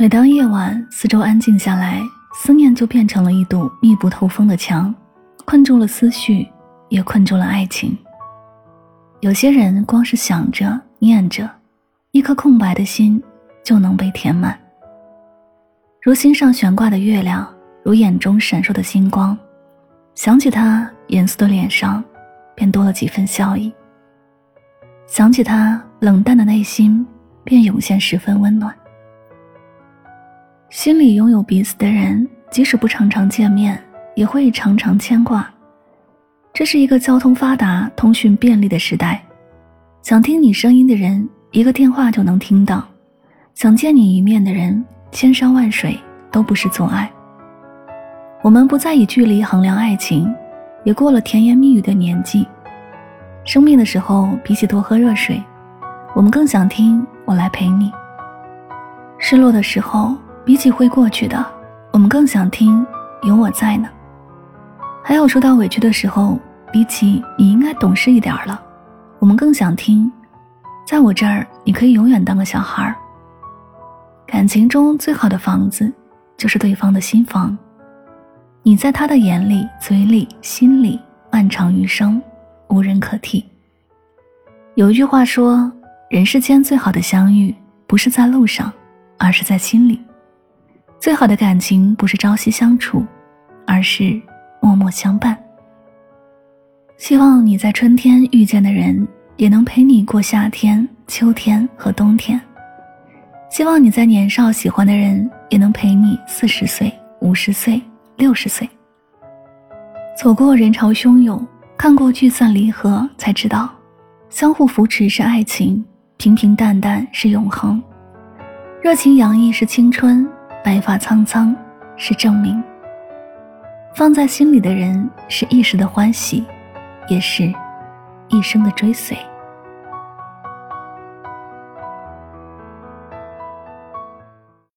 每当夜晚四周安静下来，思念就变成了一堵密不透风的墙，困住了思绪，也困住了爱情。有些人光是想着念着，一颗空白的心就能被填满。如心上悬挂的月亮，如眼中闪烁的星光，想起他严肃的脸上，便多了几分笑意。想起他冷淡的内心，便涌现十分温暖。心里拥有彼此的人，即使不常常见面，也会常常牵挂。这是一个交通发达、通讯便利的时代，想听你声音的人，一个电话就能听到；想见你一面的人，千山万水都不是阻碍。我们不再以距离衡量爱情，也过了甜言蜜语的年纪。生病的时候，比起多喝热水，我们更想听“我来陪你”。失落的时候。比起会过去的，我们更想听“有我在呢”。还有受到委屈的时候，比起你应该懂事一点了，我们更想听“在我这儿你可以永远当个小孩儿”。感情中最好的房子，就是对方的心房。你在他的眼里、嘴里、心里，漫长余生，无人可替。有一句话说：“人世间最好的相遇，不是在路上，而是在心里。”最好的感情不是朝夕相处，而是默默相伴。希望你在春天遇见的人，也能陪你过夏天、秋天和冬天。希望你在年少喜欢的人，也能陪你四十岁、五十岁、六十岁。走过人潮汹涌，看过聚散离合，才知道，相互扶持是爱情，平平淡淡是永恒，热情洋溢是青春。白发苍苍是证明，放在心里的人是一时的欢喜，也是一生的追随。